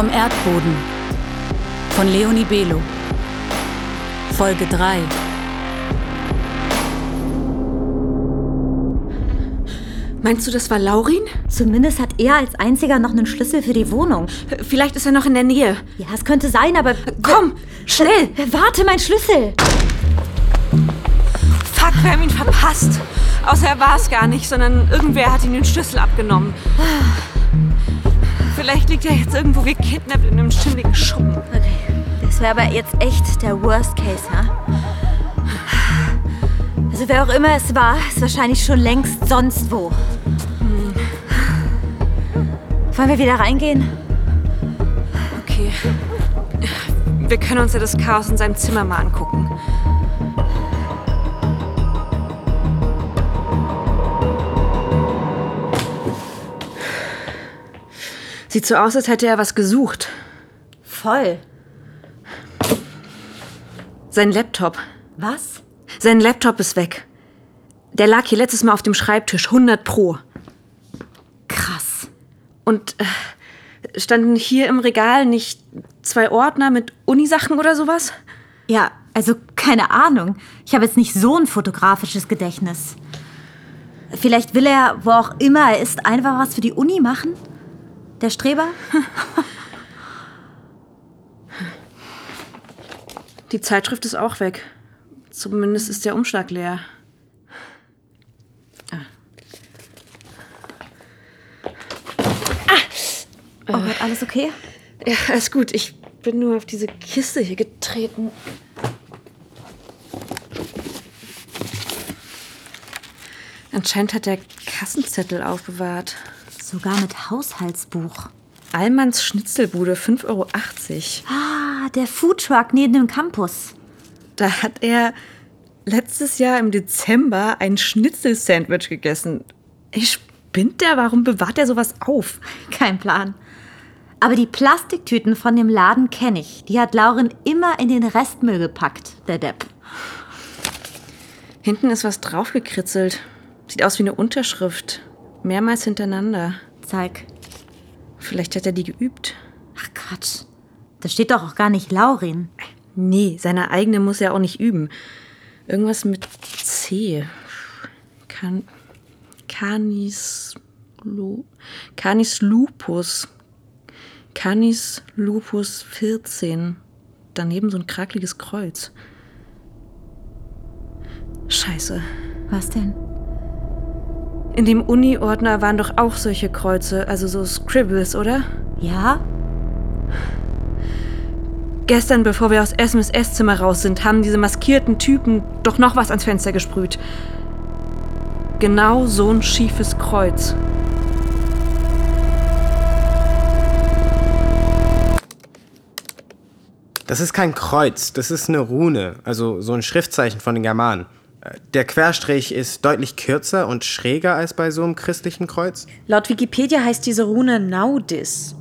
Vom Erdboden von Leonie Belo. Folge 3. Meinst du, das war Laurin? Zumindest hat er als einziger noch einen Schlüssel für die Wohnung. Vielleicht ist er noch in der Nähe. Ja, es könnte sein, aber. Komm, schnell! Warte, mein Schlüssel! Fuck, wir haben ihn verpasst. Außer er war es gar nicht, sondern irgendwer hat ihm den Schlüssel abgenommen. Vielleicht liegt er jetzt irgendwo gekidnappt in einem schimmligen Schuppen. Okay. Das wäre aber jetzt echt der Worst Case, ha? Also wer auch immer es war, ist wahrscheinlich schon längst sonst wo. Hm. Wollen wir wieder reingehen? Okay. Wir können uns ja das Chaos in seinem Zimmer mal angucken. Sieht so aus, als hätte er was gesucht. Voll. Sein Laptop. Was? Sein Laptop ist weg. Der lag hier letztes Mal auf dem Schreibtisch, 100 Pro. Krass. Und äh, standen hier im Regal nicht zwei Ordner mit Unisachen oder sowas? Ja, also keine Ahnung. Ich habe jetzt nicht so ein fotografisches Gedächtnis. Vielleicht will er, wo auch immer er ist, einfach was für die Uni machen? Der Streber? Die Zeitschrift ist auch weg. Zumindest ist der Umschlag leer. Ah. Oh Gott, alles okay? Ja, alles gut. Ich bin nur auf diese Kiste hier getreten. Anscheinend hat der Kassenzettel aufbewahrt. Sogar mit Haushaltsbuch. Allmanns Schnitzelbude, 5,80 Euro. Ah, der Foodtruck neben dem Campus. Da hat er letztes Jahr im Dezember ein Schnitzelsandwich gegessen. Ich spinnt der? Warum bewahrt er sowas auf? Kein Plan. Aber die Plastiktüten von dem Laden kenne ich. Die hat Lauren immer in den Restmüll gepackt, der Depp. Hinten ist was draufgekritzelt. Sieht aus wie eine Unterschrift. Mehrmals hintereinander. Zeig. Vielleicht hat er die geübt. Ach Quatsch. Da steht doch auch gar nicht Laurin. Nee, seine eigene muss er auch nicht üben. Irgendwas mit C. Can Canis. Lu Canis lupus. Canis lupus 14. Daneben so ein krakeliges Kreuz. Scheiße. Was denn? In dem Uni-Ordner waren doch auch solche Kreuze, also so Scribbles, oder? Ja? Gestern, bevor wir aus Esmes Esszimmer raus sind, haben diese maskierten Typen doch noch was ans Fenster gesprüht. Genau so ein schiefes Kreuz. Das ist kein Kreuz, das ist eine Rune, also so ein Schriftzeichen von den Germanen. Der Querstrich ist deutlich kürzer und schräger als bei so einem christlichen Kreuz. Laut Wikipedia heißt diese Rune Naudis.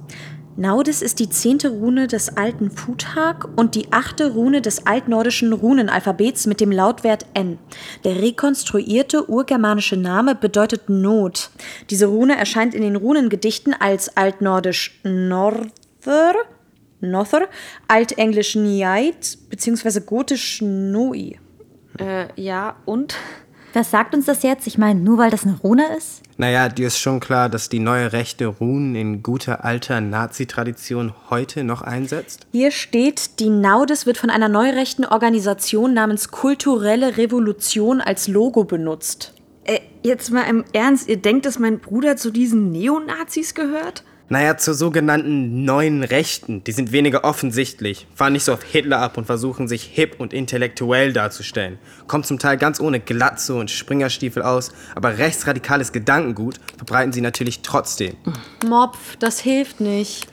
Naudis ist die zehnte Rune des alten Futhag und die achte Rune des altnordischen Runenalphabets mit dem Lautwert N. Der rekonstruierte urgermanische Name bedeutet Not. Diese Rune erscheint in den Runengedichten als altnordisch Norther, Nother, altenglisch Niait bzw. gotisch Noi. Äh, ja, und? Was sagt uns das jetzt? Ich meine, nur weil das eine Rune ist? Naja, dir ist schon klar, dass die neue rechte Runen in guter alter Nazi-Tradition heute noch einsetzt? Hier steht, die Naudis wird von einer neurechten Organisation namens Kulturelle Revolution als Logo benutzt. Äh, jetzt mal im Ernst, ihr denkt, dass mein Bruder zu diesen Neonazis gehört? Naja, zur sogenannten neuen Rechten. Die sind weniger offensichtlich, fahren nicht so auf Hitler ab und versuchen sich hip und intellektuell darzustellen. Kommt zum Teil ganz ohne Glatze und Springerstiefel aus, aber rechtsradikales Gedankengut verbreiten sie natürlich trotzdem. Mopf, das hilft nicht.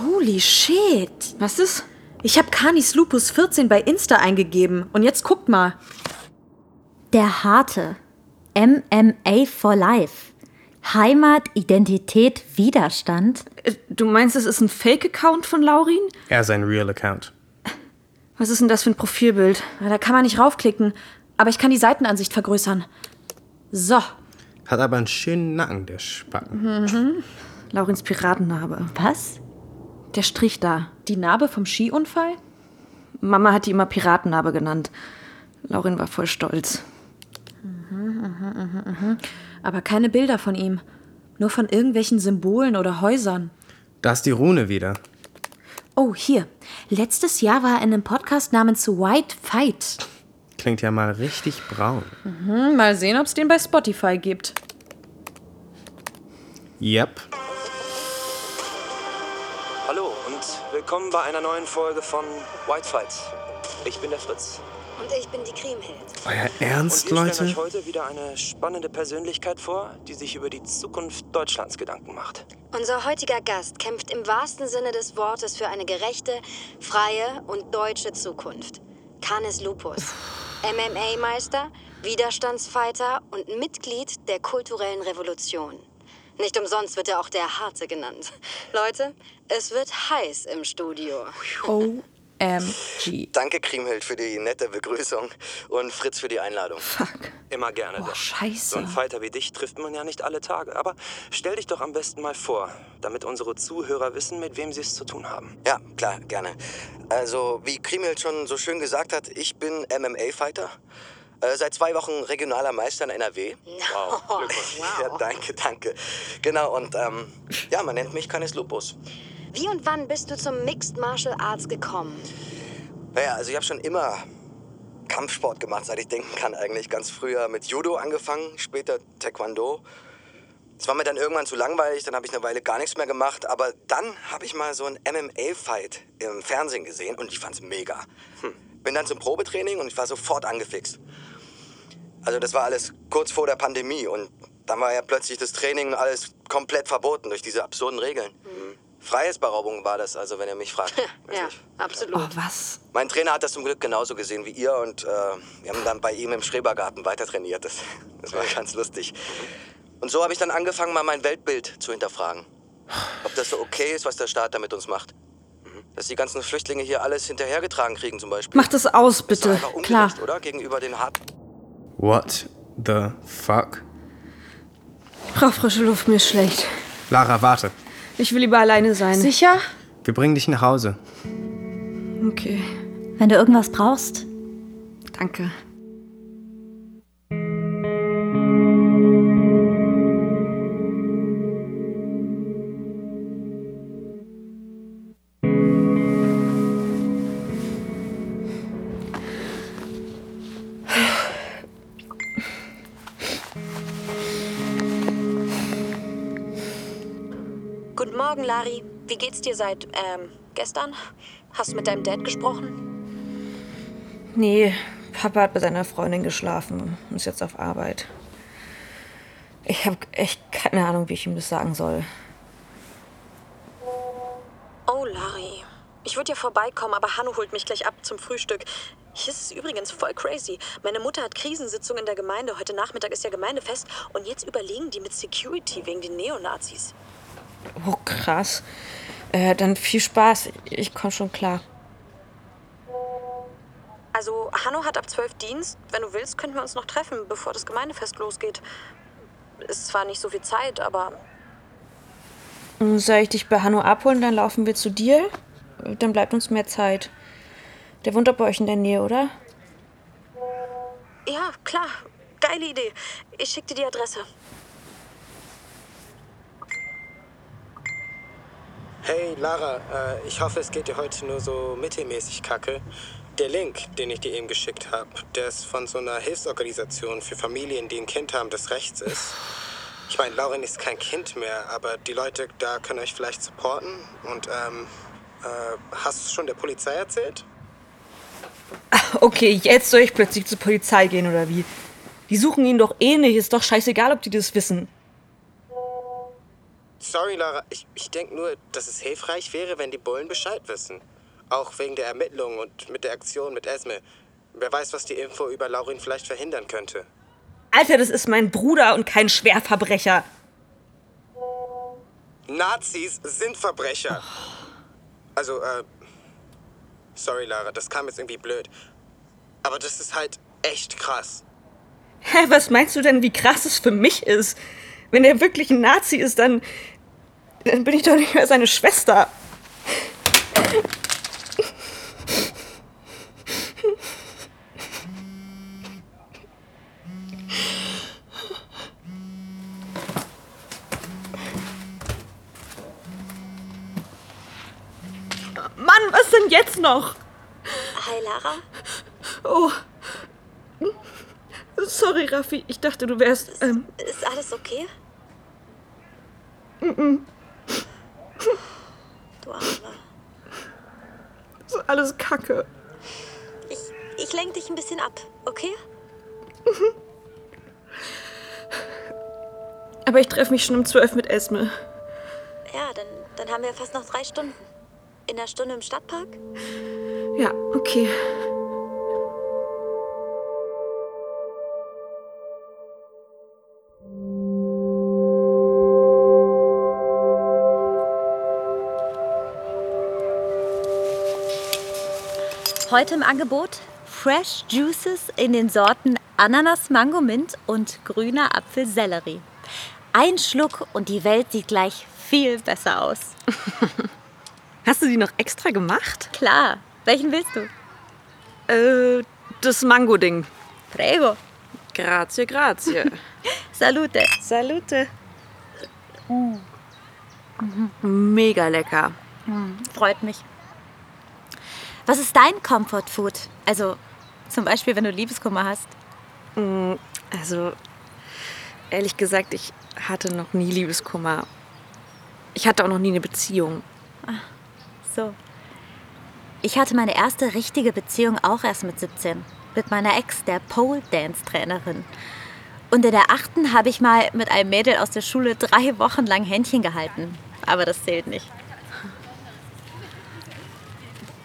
Holy shit. Was ist? Ich habe Canis Lupus 14 bei Insta eingegeben und jetzt guckt mal. Der harte. MMA for Life. Heimat, Identität, Widerstand. Du meinst, es ist ein Fake-Account von Laurin? Er ist ein Real Account. Was ist denn das für ein Profilbild? Da kann man nicht raufklicken, aber ich kann die Seitenansicht vergrößern. So. Hat aber einen schönen Nacken, der Spacken. Laurins Piratennarbe. Was? Der Strich da. Die Narbe vom Skiunfall? Mama hat die immer Piratennarbe genannt. Laurin war voll stolz. Aber keine Bilder von ihm. Nur von irgendwelchen Symbolen oder Häusern. Da ist die Rune wieder. Oh, hier. Letztes Jahr war er in einem Podcast namens White Fight. Klingt ja mal richtig braun. Hm, mal sehen, ob es den bei Spotify gibt. Yep. Hallo und willkommen bei einer neuen Folge von White Fights. Ich bin der Fritz. Und ich bin die Kriemhild. Euer Und Ernst, wir stellen Leute? euch heute wieder eine spannende Persönlichkeit vor, die sich über die Zukunft Deutschlands Gedanken macht. Unser heutiger Gast kämpft im wahrsten Sinne des Wortes für eine gerechte, freie und deutsche Zukunft. Canis Lupus. MMA-Meister, Widerstandsfighter und Mitglied der kulturellen Revolution. Nicht umsonst wird er auch der Harte genannt. Leute, es wird heiß im Studio. OMG. Danke, Kriemhild, für die nette Begrüßung und Fritz für die Einladung. Fuck. Immer gerne. Boah, doch. scheiße. So einen Fighter wie dich trifft man ja nicht alle Tage. Aber stell dich doch am besten mal vor, damit unsere Zuhörer wissen, mit wem sie es zu tun haben. Ja, klar, gerne. Also, wie Kriemhild schon so schön gesagt hat, ich bin MMA-Fighter. Äh, seit zwei Wochen regionaler Meister in NRW. Wow. Ja, danke, danke. Genau, und ähm, ja, man nennt mich Canis Lupus. Wie und wann bist du zum Mixed Martial Arts gekommen? Naja, also ich habe schon immer Kampfsport gemacht, seit ich denken kann eigentlich. Ganz früher mit Judo angefangen, später Taekwondo. Es war mir dann irgendwann zu langweilig, dann habe ich eine Weile gar nichts mehr gemacht. Aber dann habe ich mal so einen MMA-Fight im Fernsehen gesehen und ich fand's mega. Hm. Bin dann zum Probetraining und ich war sofort angefixt. Also das war alles kurz vor der Pandemie und dann war ja plötzlich das Training und alles komplett verboten durch diese absurden Regeln. Freiheitsberaubung war das, also wenn ihr mich fragt. Ja, absolut. Oh, was? Mein Trainer hat das zum Glück genauso gesehen wie ihr und äh, wir haben dann bei ihm im Schrebergarten weiter trainiert. Das, das war ganz lustig. Und so habe ich dann angefangen, mal mein Weltbild zu hinterfragen. Ob das so okay ist, was der Staat da mit uns macht. Mhm. Dass die ganzen Flüchtlinge hier alles hinterhergetragen kriegen zum Beispiel. Mach das aus, Das ist bitte. ungerecht, Klar. oder? Gegenüber den harten... What the fuck? Brauch frische Luft, mir ist schlecht. Lara, warte. Ich will lieber alleine sein. Sicher? Wir bringen dich nach Hause. Okay, Wenn du irgendwas brauchst, danke. Guten Morgen, Lari. Wie geht's dir seit, ähm, gestern? Hast du mit deinem Dad gesprochen? Nee, Papa hat bei seiner Freundin geschlafen und ist jetzt auf Arbeit. Ich habe echt keine Ahnung, wie ich ihm das sagen soll. Oh, Lari. Ich würde ja vorbeikommen, aber Hanno holt mich gleich ab zum Frühstück. Hier ist es übrigens voll crazy. Meine Mutter hat Krisensitzung in der Gemeinde. Heute Nachmittag ist ja Gemeindefest. Und jetzt überlegen die mit Security wegen den Neonazis. Oh, krass. Äh, dann viel Spaß. Ich komme schon klar. Also, Hanno hat ab 12 Dienst. Wenn du willst, könnten wir uns noch treffen, bevor das Gemeindefest losgeht. Ist zwar nicht so viel Zeit, aber Soll ich dich bei Hanno abholen, dann laufen wir zu dir? Dann bleibt uns mehr Zeit. Der wohnt doch bei euch in der Nähe, oder? ja, klar. Geile Idee. Ich schick dir die Adresse. Hey Lara, äh, ich hoffe, es geht dir heute nur so mittelmäßig kacke. Der Link, den ich dir eben geschickt habe, der ist von so einer Hilfsorganisation für Familien, die ein Kind haben, das rechts ist. Ich meine, Lauren ist kein Kind mehr, aber die Leute da können euch vielleicht supporten. Und, ähm, äh, hast du es schon der Polizei erzählt? Okay, jetzt soll ich plötzlich zur Polizei gehen oder wie? Die suchen ihn doch eh nicht. Ist doch scheißegal, ob die das wissen. Sorry, Lara. Ich, ich denke nur, dass es hilfreich wäre, wenn die Bullen Bescheid wissen. Auch wegen der Ermittlungen und mit der Aktion mit Esme. Wer weiß, was die Info über Laurin vielleicht verhindern könnte. Alter, das ist mein Bruder und kein Schwerverbrecher. Nazis sind Verbrecher. Also, äh. Sorry, Lara, das kam jetzt irgendwie blöd. Aber das ist halt echt krass. Hä, was meinst du denn, wie krass es für mich ist? Wenn er wirklich ein Nazi ist, dann. Dann bin ich doch nicht mehr seine Schwester. Mann, was denn jetzt noch? Hi, Lara. Oh. Sorry, Raffi. Ich dachte, du wärst. Ähm, Ist alles okay? mm, Du Arme. ist alles Kacke. Ich, ich lenk dich ein bisschen ab, okay? Aber ich treffe mich schon um 12 mit Esme. Ja, dann, dann haben wir fast noch drei Stunden. In einer Stunde im Stadtpark? Ja, okay. Heute im Angebot Fresh Juices in den Sorten Ananas, Mango, Mint und grüner Apfel, Sellerie. Ein Schluck und die Welt sieht gleich viel besser aus. Hast du die noch extra gemacht? Klar. Welchen willst du? Äh, das Mango-Ding. Prego. Grazie, grazie. Salute. Salute. Mega lecker. Hm, freut mich. Was ist dein Comfort Food? Also zum Beispiel, wenn du Liebeskummer hast. Mm, Also, ehrlich gesagt, ich hatte noch nie Liebeskummer. Ich hatte auch noch nie eine Beziehung. So. Ich hatte meine erste richtige Beziehung auch erst mit 17. Mit meiner Ex, der Pole Dance Trainerin. Und in der achten habe ich mal mit einem Mädel aus der Schule drei Wochen lang Händchen gehalten. Aber das zählt nicht.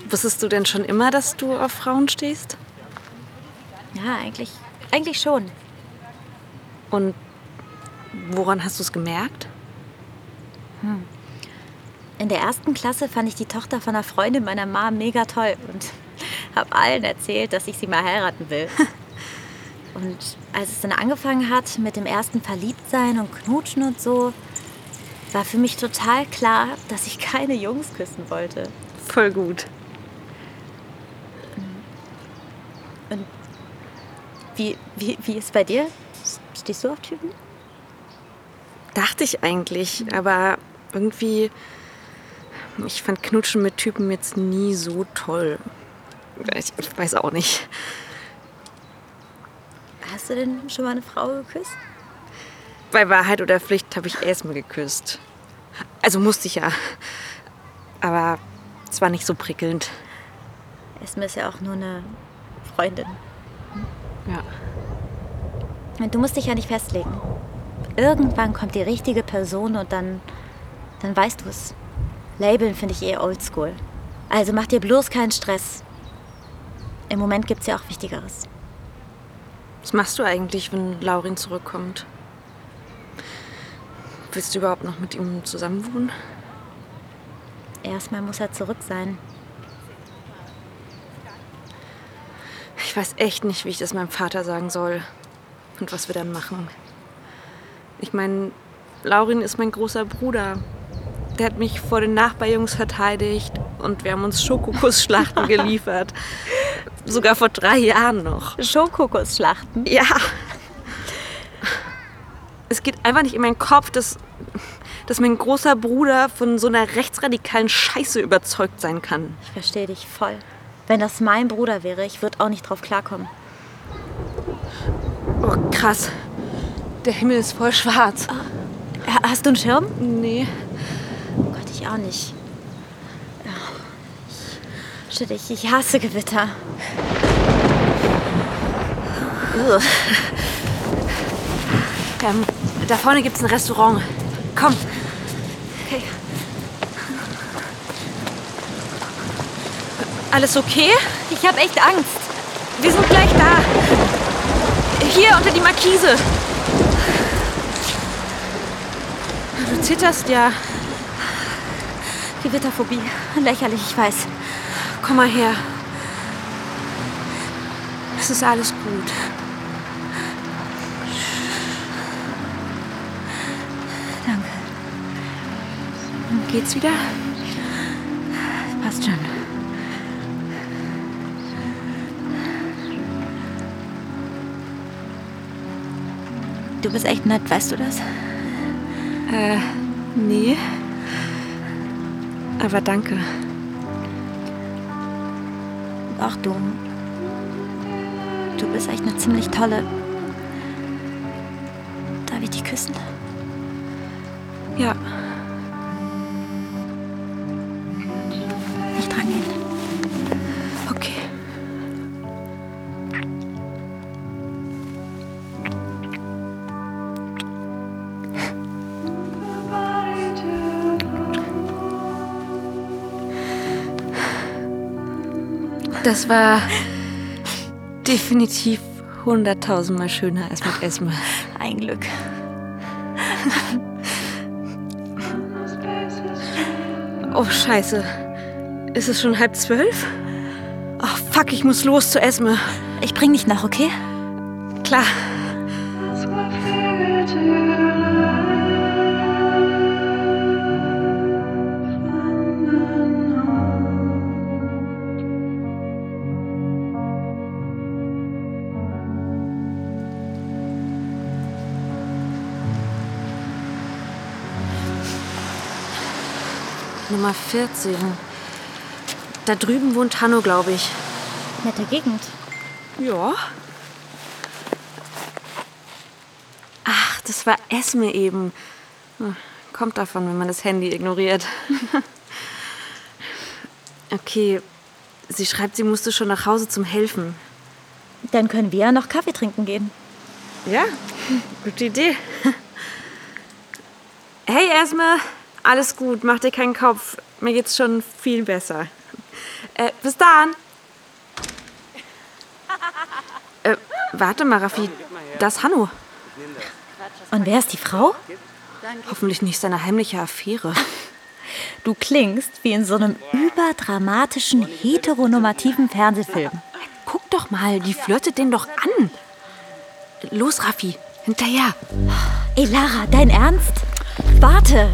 Wusstest du denn schon immer, dass du auf Frauen stehst? Ja, eigentlich, eigentlich schon. Und woran hast du es gemerkt? Hm. In der ersten Klasse fand ich die Tochter von einer Freundin meiner Mom mega toll und habe allen erzählt, dass ich sie mal heiraten will. Und als es dann angefangen hat mit dem ersten Verliebtsein und Knutschen und so, war für mich total klar, dass ich keine Jungs küssen wollte. Voll gut. Und wie, wie, wie ist bei dir? Stehst du auf Typen? Dachte ich eigentlich, aber irgendwie. Ich fand Knutschen mit Typen jetzt nie so toll. Ich, ich weiß auch nicht. Hast du denn schon mal eine Frau geküsst? Bei Wahrheit oder Pflicht habe ich Esme geküsst. Also musste ich ja. Aber es war nicht so prickelnd. Esme ist ja auch nur eine Freundin. Ja. Und du musst dich ja nicht festlegen. Irgendwann kommt die richtige Person und dann, dann weißt du es. Labeln finde ich eh oldschool. Also mach dir bloß keinen Stress. Im Moment gibt es ja auch Wichtigeres. Was machst du eigentlich, wenn Laurin zurückkommt? Willst du überhaupt noch mit ihm zusammenwohnen? Erstmal muss er zurück sein. Ich weiß echt nicht, wie ich das meinem Vater sagen soll. Und was wir dann machen. Ich meine, Laurin ist mein großer Bruder. Der hat mich vor den Nachbarjungs verteidigt und wir haben uns Schokokussschlachten geliefert. Sogar vor drei Jahren noch. Schokokussschlachten? Ja. Es geht einfach nicht in meinen Kopf, dass, dass mein großer Bruder von so einer rechtsradikalen Scheiße überzeugt sein kann. Ich verstehe dich voll. Wenn das mein Bruder wäre, ich würde auch nicht drauf klarkommen. Oh, krass. Der Himmel ist voll schwarz. Ha- Hast du einen Schirm? Nee. Oh Gott, ich auch nicht. Ich, shit, ich, ich hasse Gewitter. Ugh. Ähm, da vorne gibt's ein Restaurant. Komm. Okay. Alles okay? Ich habe echt Angst. Wir sind gleich da. Hier unter die Markise. Du zitterst ja. Gewitterphobie. Lächerlich, ich weiß. Komm mal her. Es ist alles gut. Danke. Geht's wieder? Passt schon. Du bist echt nett, weißt du das? Äh, nee. Aber danke. Ach du. Du bist echt eine ziemlich tolle. Darf ich dich küssen? Ja. Nicht dran gehen. Das war definitiv hunderttausendmal schöner als mit Esme. Ein Glück. Oh, scheiße. Ist es schon halb zwölf? Ach, fuck, ich muss los zu Esme. Ich bring dich nach, okay? Klar. Nummer 14. Da drüben wohnt Hanno, glaube ich. Nette Gegend. Ja. Ach, das war Esme eben. Kommt davon, wenn man das Handy ignoriert. okay, sie schreibt, sie musste schon nach Hause zum Helfen. Dann können wir ja noch Kaffee trinken gehen. Ja, gute Idee. Hey Esme, alles gut, mach dir keinen Kopf. Mir geht's schon viel besser. Äh, bis dann. Äh, warte mal, Raffi, das ist Hanno. Und wer ist die Frau? Hoffentlich nicht seine heimliche Affäre. Du klingst wie in so einem überdramatischen, heteronormativen Fernsehfilm. Guck doch mal, die flirtet den doch an. Los, Raffi, hinterher. Ey, Lara, dein Ernst? Warte!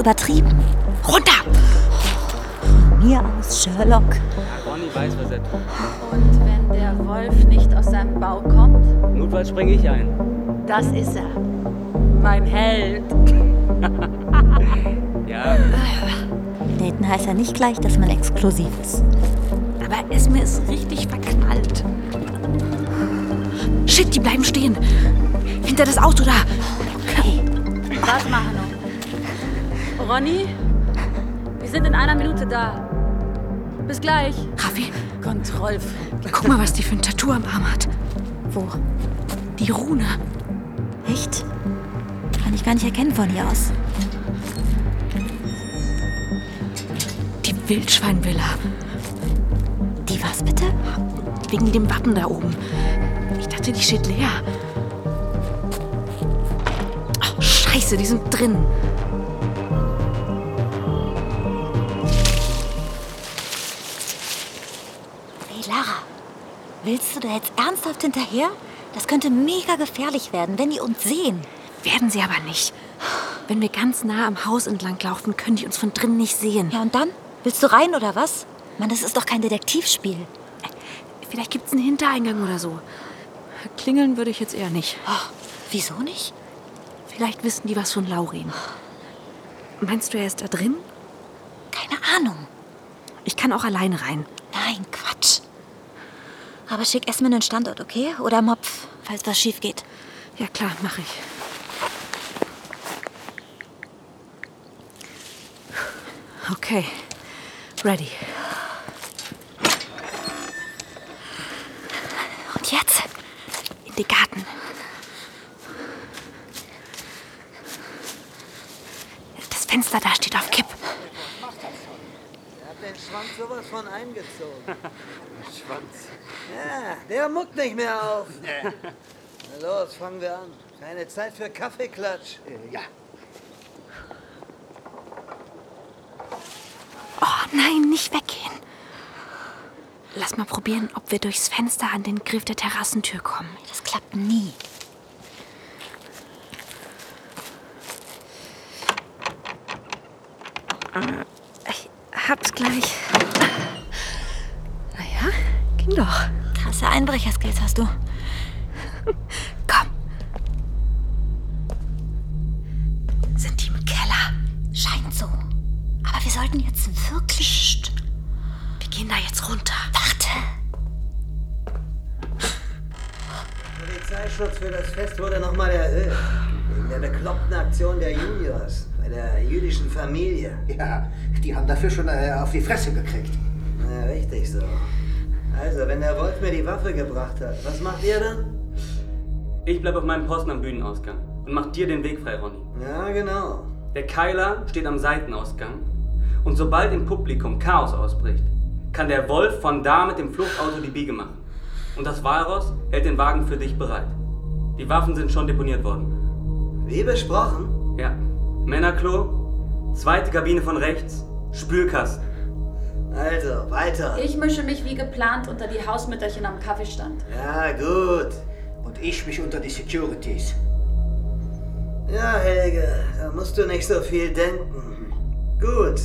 Übertrieben. runter. Mir aus, Sherlock. Ronny weiß, was er tut. Und wenn der Wolf nicht aus seinem Bau kommt, Notfalls springe ich ein. das ist er. Mein Held. Ja, Daten heißt ja nicht gleich, dass man exklusiv ist. Aber Esme ist richtig verknallt. Shit, die bleiben stehen. Hinter das Auto da. Okay. Warte mal, Hanno. Ronny, wir sind in einer Minute da. Bis gleich. Raffi, Kontrollf. guck mal, was die für ein Tattoo am Arm hat. Wo? Die Rune. Echt? Kann ich gar nicht erkennen von hier aus. Die Wildschweinvilla. Die was bitte? Wegen dem Wappen da oben. Ich dachte, die steht leer. Ach, scheiße, die sind drin. Willst du da jetzt ernsthaft hinterher? Das könnte mega gefährlich werden, wenn die uns sehen. Werden sie aber nicht. Wenn wir ganz nah am Haus entlang laufen, können die uns von drinnen nicht sehen. Ja, und dann? Willst du rein oder was? Mann, das ist doch kein Detektivspiel. Vielleicht gibt's einen Hintereingang oder so. Klingeln würde ich jetzt eher nicht. Oh, wieso nicht? Vielleicht wissen die was von Laurin. Meinst du, er ist da drin? Keine Ahnung. Ich kann auch alleine rein. Nein, Quatsch. Aber schick Esme einen Standort, okay? Oder Mopf, falls was schief geht. Ja klar, mache ich. Okay, ready. Und jetzt in die Garten. Das Fenster da steht auf Kipp. Schwanz sowas von eingezogen. Schwanz. Ja, der muckt nicht mehr auf. Na los, fangen wir an. Keine Zeit für Kaffeeklatsch. Ja. Oh nein, nicht weggehen. Lass mal probieren, ob wir durchs Fenster an den Griff der Terrassentür kommen. Das klappt nie. Ich hab's gleich. Naja, ging doch. Krasse Einbrecherskills hast du. Komm. Sind die im Keller? Scheint so. Aber wir sollten jetzt wirklich. Psst. Wir gehen da jetzt runter. Warte. Polizeischutz für das Fest wurde nochmal erhöht. Wegen der bekloppten Aktion der Juniors der jüdischen Familie. Ja, die haben dafür schon äh, auf die Fresse gekriegt. Na, richtig so. Also, wenn der Wolf mir die Waffe gebracht hat, was macht ihr dann? Ich bleib auf meinem Posten am Bühnenausgang und mach dir den Weg frei, Ronny. Ja, genau. Der Keiler steht am Seitenausgang und sobald im Publikum Chaos ausbricht, kann der Wolf von da mit dem Fluchtauto die Biege machen. Und das Walross hält den Wagen für dich bereit. Die Waffen sind schon deponiert worden. Wie besprochen? Ja. Männerklo, zweite Kabine von rechts, Spülkasten. Also, weiter. Ich mische mich wie geplant unter die Hausmütterchen am Kaffeestand. Ja, gut. Und ich mich unter die Securities. Ja, Helge, da musst du nicht so viel denken. Gut.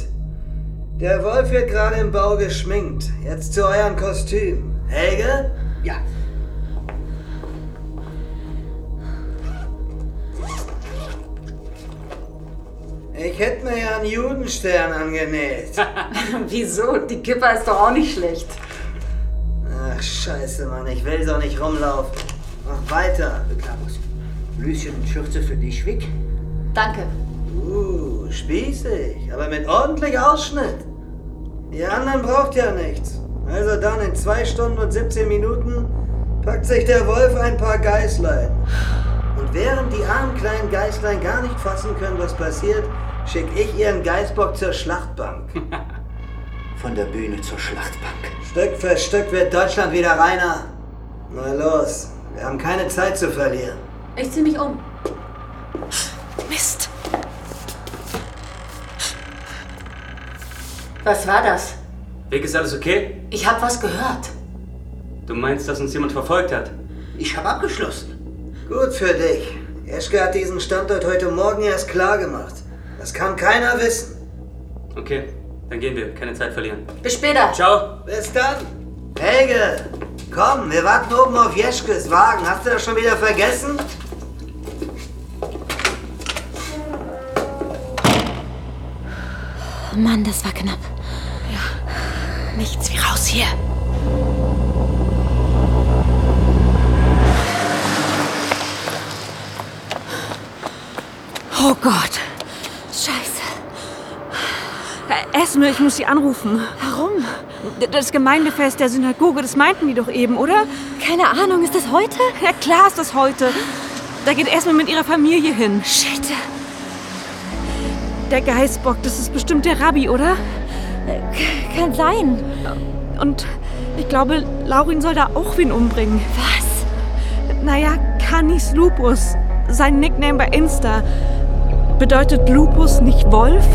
Der Wolf wird gerade im Bau geschminkt. Jetzt zu euren Kostüm. Helge? Ja. Ich hätte mir ja einen Judenstern angenäht. Wieso? Die Kipper ist doch auch nicht schlecht. Ach, scheiße, Mann. Ich will doch nicht rumlaufen. Mach weiter. Klavus. Blüschen und Schürze für dich weg. Danke. Uh, spießig. Aber mit ordentlich Ausschnitt. Die anderen braucht ja nichts. Also dann in zwei Stunden und 17 Minuten packt sich der Wolf ein paar Geißlein. Und während die armen kleinen Geißlein gar nicht fassen können, was passiert, schick ich ihren Geißbock zur Schlachtbank. Von der Bühne zur Schlachtbank. Stück für Stück wird Deutschland wieder reiner. Na los, wir haben keine Zeit zu verlieren. Ich zieh mich um. Mist. Was war das? Weg ist alles okay? Ich hab was gehört. Du meinst, dass uns jemand verfolgt hat? Ich habe abgeschlossen. Gut für dich. Eschke hat diesen Standort heute Morgen erst klar gemacht. Das kann keiner wissen. Okay, dann gehen wir. Keine Zeit verlieren. Bis später. Ciao. Bis dann. Helge, komm, wir warten oben auf Jeschkes Wagen. Hast du das schon wieder vergessen? Mann, das war knapp. Nichts wie raus hier. Oh Gott. Esme, ich muss sie anrufen. Warum? Das Gemeindefest der Synagoge, das meinten die doch eben, oder? Keine Ahnung, ist das heute? Ja, klar ist das heute. Da geht Esme mit ihrer Familie hin. Shit. Der Geißbock, das ist bestimmt der Rabbi, oder? Kann sein. Und ich glaube, Laurin soll da auch wen umbringen. Was? Naja, Canis Lupus. Sein Nickname bei Insta. Bedeutet Lupus nicht Wolf?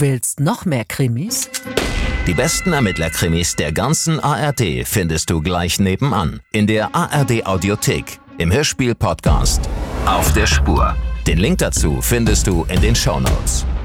Du willst noch mehr Krimis? Die besten Ermittlerkrimis der ganzen ARD findest du gleich nebenan in der ARD Audiothek im Hörspiel Podcast Auf der Spur. Den Link dazu findest du in den Shownotes. Notes.